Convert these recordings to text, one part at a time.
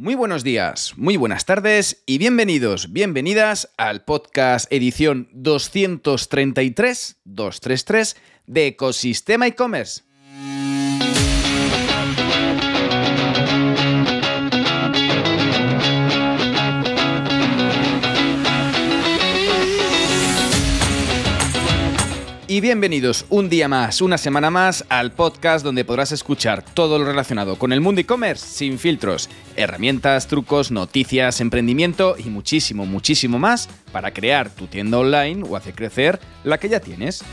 Muy buenos días, muy buenas tardes y bienvenidos, bienvenidas al podcast edición 233, 233 de Ecosistema e-commerce. Bienvenidos un día más, una semana más al podcast donde podrás escuchar todo lo relacionado con el mundo e-commerce sin filtros, herramientas, trucos, noticias, emprendimiento y muchísimo, muchísimo más para crear tu tienda online o hacer crecer la que ya tienes.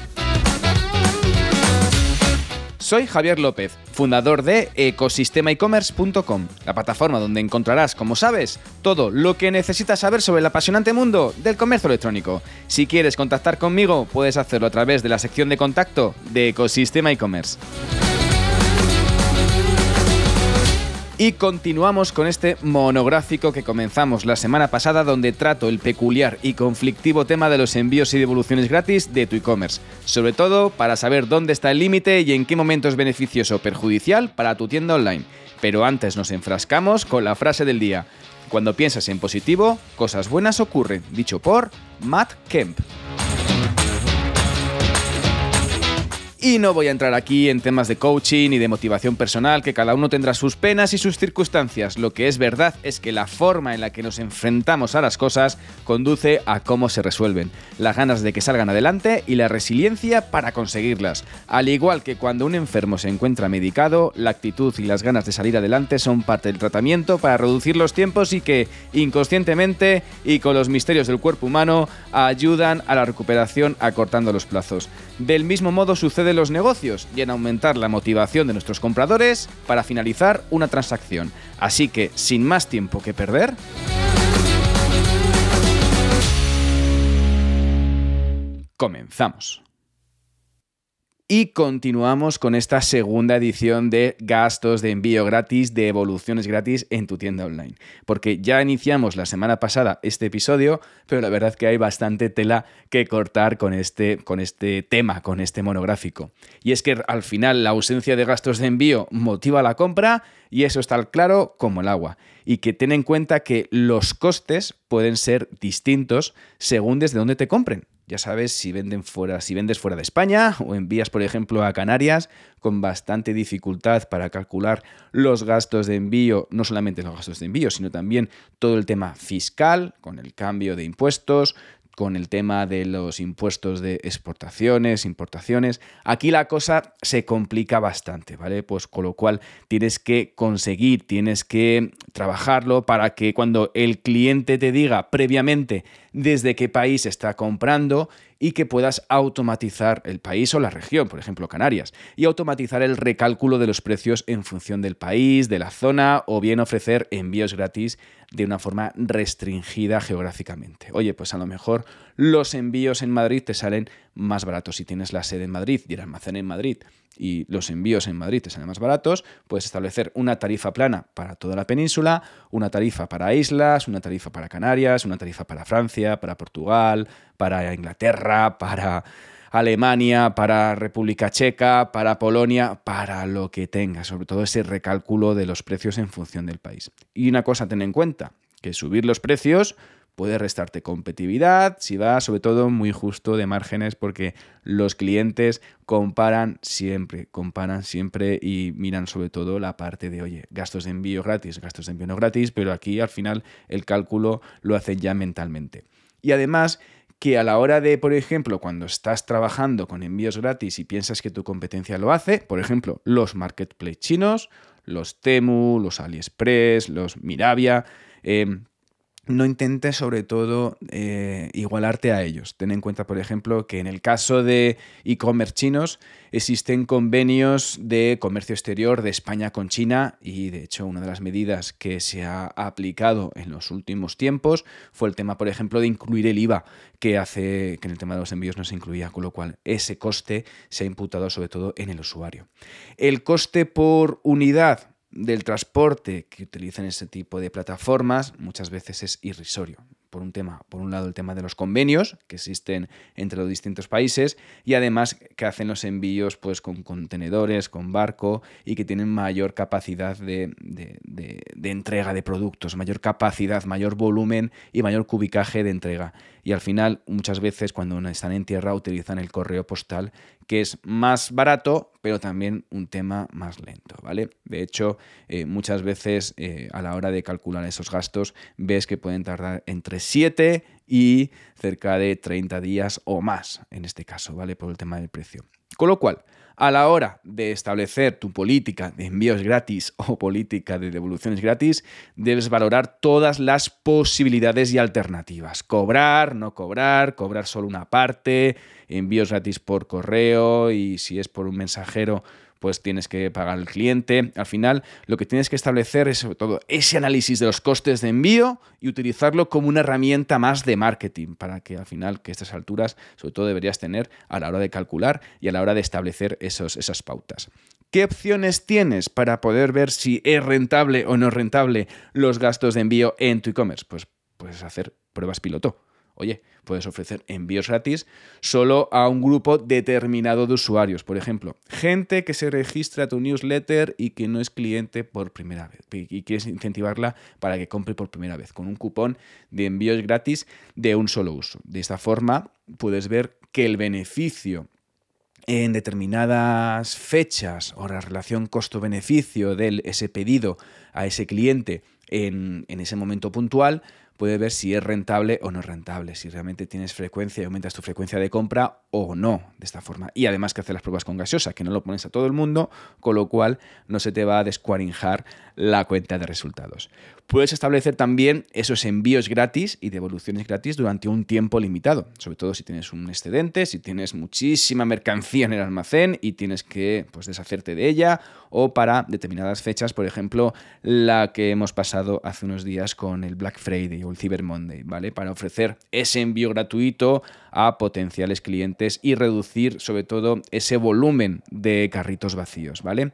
Soy Javier López, fundador de ecosistemaecommerce.com, la plataforma donde encontrarás, como sabes, todo lo que necesitas saber sobre el apasionante mundo del comercio electrónico. Si quieres contactar conmigo, puedes hacerlo a través de la sección de contacto de Ecosistema e-commerce. Y continuamos con este monográfico que comenzamos la semana pasada donde trato el peculiar y conflictivo tema de los envíos y devoluciones gratis de tu e-commerce, sobre todo para saber dónde está el límite y en qué momento es beneficioso o perjudicial para tu tienda online. Pero antes nos enfrascamos con la frase del día. Cuando piensas en positivo, cosas buenas ocurren, dicho por Matt Kemp. Y no voy a entrar aquí en temas de coaching y de motivación personal, que cada uno tendrá sus penas y sus circunstancias. Lo que es verdad es que la forma en la que nos enfrentamos a las cosas conduce a cómo se resuelven, las ganas de que salgan adelante y la resiliencia para conseguirlas. Al igual que cuando un enfermo se encuentra medicado, la actitud y las ganas de salir adelante son parte del tratamiento para reducir los tiempos y que, inconscientemente y con los misterios del cuerpo humano, ayudan a la recuperación acortando los plazos. Del mismo modo sucede de los negocios y en aumentar la motivación de nuestros compradores para finalizar una transacción. Así que, sin más tiempo que perder... Comenzamos. Y continuamos con esta segunda edición de gastos de envío gratis, de evoluciones gratis en tu tienda online. Porque ya iniciamos la semana pasada este episodio, pero la verdad que hay bastante tela que cortar con este, con este tema, con este monográfico. Y es que al final la ausencia de gastos de envío motiva la compra y eso está claro como el agua. Y que ten en cuenta que los costes pueden ser distintos según desde dónde te compren. Ya sabes, si venden fuera, si vendes fuera de España o envías, por ejemplo, a Canarias, con bastante dificultad para calcular los gastos de envío, no solamente los gastos de envío, sino también todo el tema fiscal, con el cambio de impuestos, con el tema de los impuestos de exportaciones, importaciones. Aquí la cosa se complica bastante, ¿vale? Pues con lo cual tienes que conseguir, tienes que trabajarlo para que cuando el cliente te diga previamente desde qué país está comprando y que puedas automatizar el país o la región, por ejemplo Canarias, y automatizar el recálculo de los precios en función del país, de la zona o bien ofrecer envíos gratis de una forma restringida geográficamente. Oye, pues a lo mejor los envíos en Madrid te salen más baratos si tienes la sede en Madrid y el almacén en Madrid y los envíos en Madrid te salen más baratos, puedes establecer una tarifa plana para toda la península, una tarifa para islas, una tarifa para Canarias, una tarifa para Francia, para Portugal, para Inglaterra, para Alemania, para República Checa, para Polonia, para lo que tengas, sobre todo ese recálculo de los precios en función del país. Y una cosa a tener en cuenta, que subir los precios puede restarte competitividad si va sobre todo muy justo de márgenes porque los clientes comparan siempre, comparan siempre y miran sobre todo la parte de, oye, gastos de envío gratis, gastos de envío no gratis, pero aquí al final el cálculo lo hacen ya mentalmente. Y además que a la hora de, por ejemplo, cuando estás trabajando con envíos gratis y piensas que tu competencia lo hace, por ejemplo, los marketplace chinos, los Temu, los AliExpress, los Mirabia, eh, no intentes sobre todo eh, igualarte a ellos. Ten en cuenta, por ejemplo, que en el caso de e-commerce chinos existen convenios de comercio exterior de España con China y de hecho una de las medidas que se ha aplicado en los últimos tiempos fue el tema, por ejemplo, de incluir el IVA que hace que en el tema de los envíos no se incluía, con lo cual ese coste se ha imputado sobre todo en el usuario. El coste por unidad del transporte que utilizan ese tipo de plataformas muchas veces es irrisorio. por un tema, por un lado el tema de los convenios que existen entre los distintos países y además que hacen los envíos pues con contenedores, con barco y que tienen mayor capacidad de, de entrega de productos, mayor capacidad, mayor volumen y mayor cubicaje de entrega. Y al final, muchas veces cuando están en tierra utilizan el correo postal, que es más barato, pero también un tema más lento, ¿vale? De hecho, eh, muchas veces eh, a la hora de calcular esos gastos, ves que pueden tardar entre 7 y cerca de 30 días o más, en este caso, ¿vale? Por el tema del precio. Con lo cual, a la hora de establecer tu política de envíos gratis o política de devoluciones gratis, debes valorar todas las posibilidades y alternativas. Cobrar, no cobrar, cobrar solo una parte, envíos gratis por correo y si es por un mensajero, pues tienes que pagar al cliente. Al final, lo que tienes que establecer es sobre todo ese análisis de los costes de envío y utilizarlo como una herramienta más de marketing para que al final, que estas alturas, sobre todo deberías tener a la hora de calcular y a la hora de establecer esos, esas pautas. ¿Qué opciones tienes para poder ver si es rentable o no rentable los gastos de envío en tu e-commerce? Pues puedes hacer pruebas piloto. Oye, puedes ofrecer envíos gratis solo a un grupo determinado de usuarios. Por ejemplo, gente que se registra a tu newsletter y que no es cliente por primera vez. Y quieres incentivarla para que compre por primera vez con un cupón de envíos gratis de un solo uso. De esta forma, puedes ver que el beneficio en determinadas fechas o la relación costo-beneficio de ese pedido a ese cliente en, en ese momento puntual puede ver si es rentable o no rentable, si realmente tienes frecuencia y aumentas tu frecuencia de compra o no de esta forma. Y además que hacer las pruebas con gaseosa, que no lo pones a todo el mundo, con lo cual no se te va a descuarinjar la cuenta de resultados. Puedes establecer también esos envíos gratis y devoluciones gratis durante un tiempo limitado, sobre todo si tienes un excedente, si tienes muchísima mercancía en el almacén y tienes que pues, deshacerte de ella o para determinadas fechas, por ejemplo, la que hemos pasado hace unos días con el Black Friday o el Cyber Monday, ¿vale? Para ofrecer ese envío gratuito a potenciales clientes y reducir sobre todo ese volumen de carritos vacíos, ¿vale?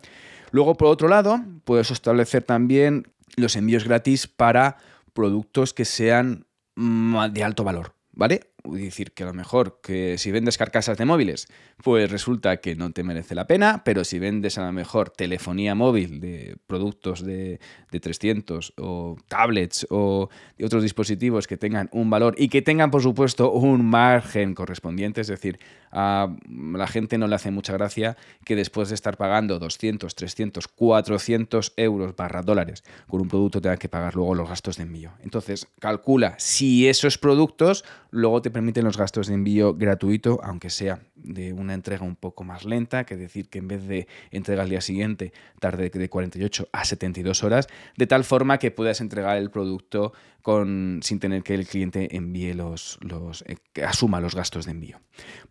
Luego, por otro lado, puedes establecer también los envíos gratis para productos que sean mm, de alto valor, ¿vale? Decir, que a lo mejor que si vendes carcasas de móviles, pues resulta que no te merece la pena, pero si vendes a lo mejor telefonía móvil de productos de, de 300 o tablets o de otros dispositivos que tengan un valor y que tengan, por supuesto, un margen correspondiente, es decir, a la gente no le hace mucha gracia que después de estar pagando 200, 300, 400 euros barra dólares por un producto tenga que pagar luego los gastos de envío. Entonces, calcula si esos productos luego te permiten los gastos de envío gratuito, aunque sea de una entrega un poco más lenta, que decir que en vez de entrega al día siguiente tarde de 48 a 72 horas, de tal forma que puedas entregar el producto con, sin tener que el cliente envíe los, eh, asuma los gastos de envío.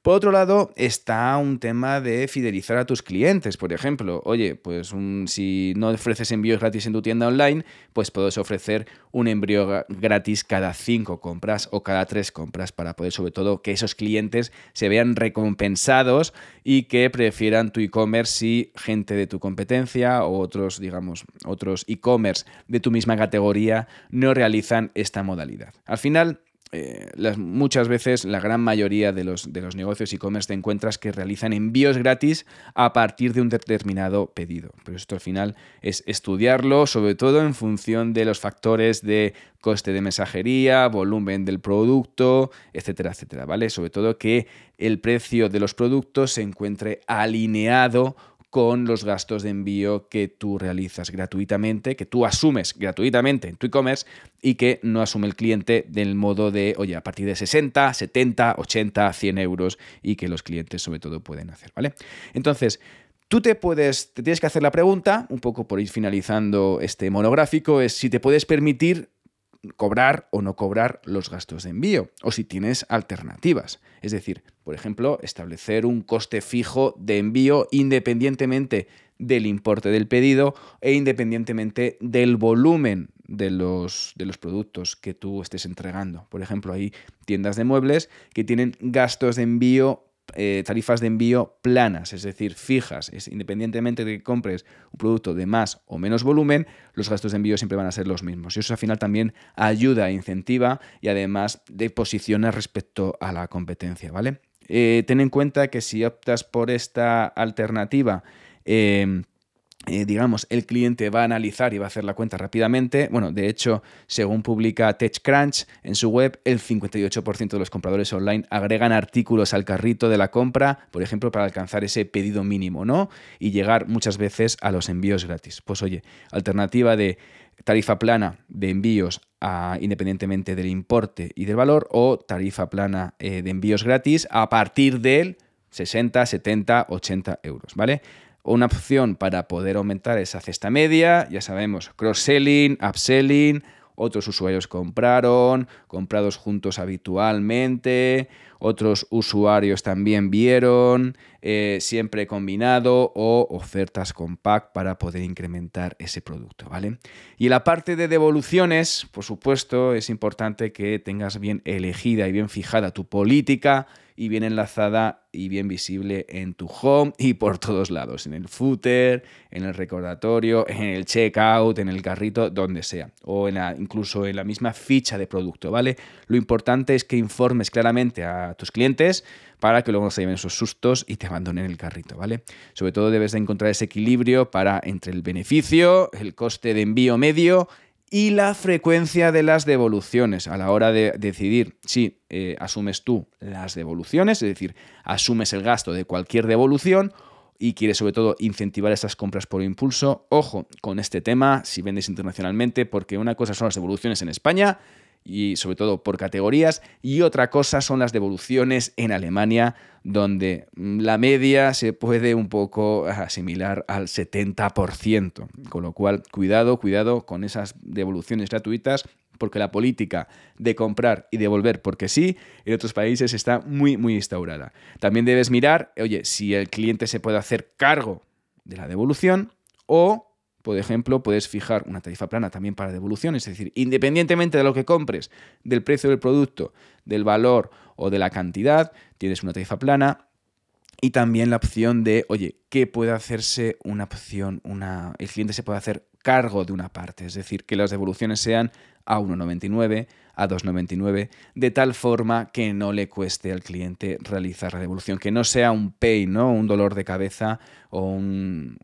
Por otro lado, está un tema de fidelizar a tus clientes. Por ejemplo, oye, pues si no ofreces envíos gratis en tu tienda online, pues puedes ofrecer un envío gratis cada cinco compras o cada tres compras para poder, sobre todo, que esos clientes se vean recompensados y que prefieran tu e-commerce si gente de tu competencia o otros, digamos, otros e-commerce de tu misma categoría no realizan esta modalidad. Al final, eh, muchas veces la gran mayoría de los, de los negocios e-commerce te encuentras que realizan envíos gratis a partir de un determinado pedido. Pero esto al final es estudiarlo, sobre todo en función de los factores de coste de mensajería, volumen del producto, etcétera, etcétera, ¿vale? Sobre todo que el precio de los productos se encuentre alineado con los gastos de envío que tú realizas gratuitamente, que tú asumes gratuitamente en tu e-commerce y que no asume el cliente del modo de, oye, a partir de 60, 70, 80, 100 euros y que los clientes sobre todo pueden hacer, ¿vale? Entonces, Tú te puedes, te tienes que hacer la pregunta, un poco por ir finalizando este monográfico, es si te puedes permitir cobrar o no cobrar los gastos de envío o si tienes alternativas. Es decir, por ejemplo, establecer un coste fijo de envío independientemente del importe del pedido e independientemente del volumen de los, de los productos que tú estés entregando. Por ejemplo, hay tiendas de muebles que tienen gastos de envío eh, tarifas de envío planas, es decir, fijas. Es, independientemente de que compres un producto de más o menos volumen, los gastos de envío siempre van a ser los mismos. Y eso al final también ayuda, incentiva y además de posiciona respecto a la competencia, ¿vale? Eh, ten en cuenta que si optas por esta alternativa, eh, eh, digamos, el cliente va a analizar y va a hacer la cuenta rápidamente. Bueno, de hecho, según publica TechCrunch en su web, el 58% de los compradores online agregan artículos al carrito de la compra, por ejemplo, para alcanzar ese pedido mínimo, ¿no? Y llegar muchas veces a los envíos gratis. Pues oye, alternativa de tarifa plana de envíos independientemente del importe y del valor o tarifa plana eh, de envíos gratis a partir del 60, 70, 80 euros, ¿vale? Una opción para poder aumentar esa cesta media, ya sabemos, cross-selling, upselling, otros usuarios compraron, comprados juntos habitualmente, otros usuarios también vieron, eh, siempre combinado o ofertas con para poder incrementar ese producto, ¿vale? Y la parte de devoluciones, por supuesto, es importante que tengas bien elegida y bien fijada tu política y bien enlazada y bien visible en tu home y por todos lados, en el footer, en el recordatorio, en el checkout, en el carrito, donde sea, o incluso en la misma ficha de producto, ¿vale? Lo importante es que informes claramente a tus clientes para que luego no se lleven esos sustos y te abandonen el carrito, ¿vale? Sobre todo debes de encontrar ese equilibrio para entre el beneficio, el coste de envío medio y la frecuencia de las devoluciones a la hora de decidir si eh, asumes tú las devoluciones, es decir, asumes el gasto de cualquier devolución y quieres sobre todo incentivar esas compras por impulso. Ojo con este tema si vendes internacionalmente, porque una cosa son las devoluciones en España y sobre todo por categorías, y otra cosa son las devoluciones en Alemania, donde mm, la media se puede un poco asimilar al 70%, con lo cual cuidado, cuidado con esas devoluciones gratuitas, porque la política de comprar y devolver porque sí en otros países está muy, muy instaurada. También debes mirar, oye, si el cliente se puede hacer cargo de la devolución o por ejemplo, puedes fijar una tarifa plana también para devolución, es decir, independientemente de lo que compres, del precio del producto, del valor o de la cantidad, tienes una tarifa plana y también la opción de, oye, ¿qué puede hacerse una opción? Una, el cliente se puede hacer cargo de una parte, es decir, que las devoluciones sean a 1,99, a 2,99, de tal forma que no le cueste al cliente realizar la devolución, que no sea un pain, ¿no? un dolor de cabeza o un,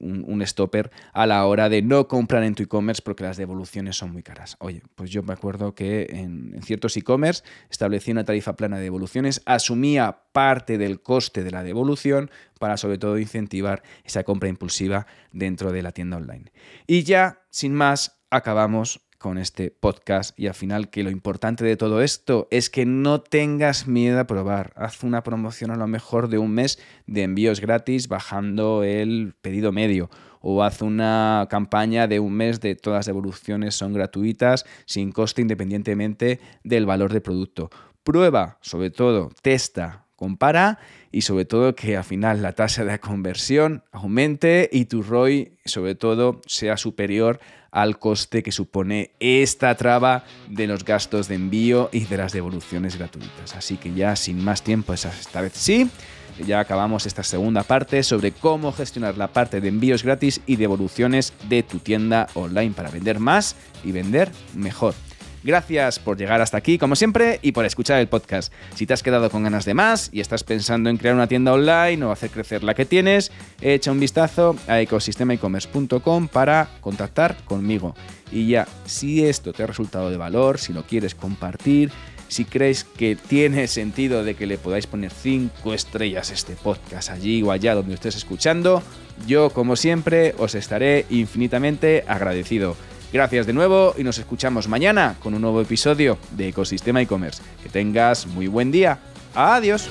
stopper a la hora de no comprar en tu e-commerce porque las devoluciones son muy caras. Oye, pues yo me acuerdo que en, en ciertos e-commerce establecí una tarifa plana de devoluciones, asumía parte del coste de la devolución para sobre todo incentivar esa compra impulsiva dentro de la tienda online. Y ya, sin más, acabamos con este podcast y al final que lo importante de todo esto es que no tengas miedo a probar. Haz una promoción a lo mejor de un mes de envíos gratis bajando el pedido medio o haz una campaña de un mes de todas las devoluciones son gratuitas sin coste independientemente del valor del producto. Prueba, sobre todo, testa, compara y sobre todo que al final la tasa de conversión aumente y tu ROI sobre todo sea superior al coste que supone esta traba de los gastos de envío y de las devoluciones gratuitas. Así que ya sin más tiempo, esta vez sí, ya acabamos esta segunda parte sobre cómo gestionar la parte de envíos gratis y devoluciones de tu tienda online para vender más y vender mejor. Gracias por llegar hasta aquí, como siempre, y por escuchar el podcast. Si te has quedado con ganas de más y estás pensando en crear una tienda online o hacer crecer la que tienes, echa un vistazo a ecosistemaecommerce.com para contactar conmigo. Y ya, si esto te ha resultado de valor, si lo quieres compartir, si crees que tiene sentido de que le podáis poner 5 estrellas a este podcast allí o allá donde estés escuchando, yo como siempre os estaré infinitamente agradecido. Gracias de nuevo y nos escuchamos mañana con un nuevo episodio de Ecosistema e-commerce. Que tengas muy buen día. Adiós.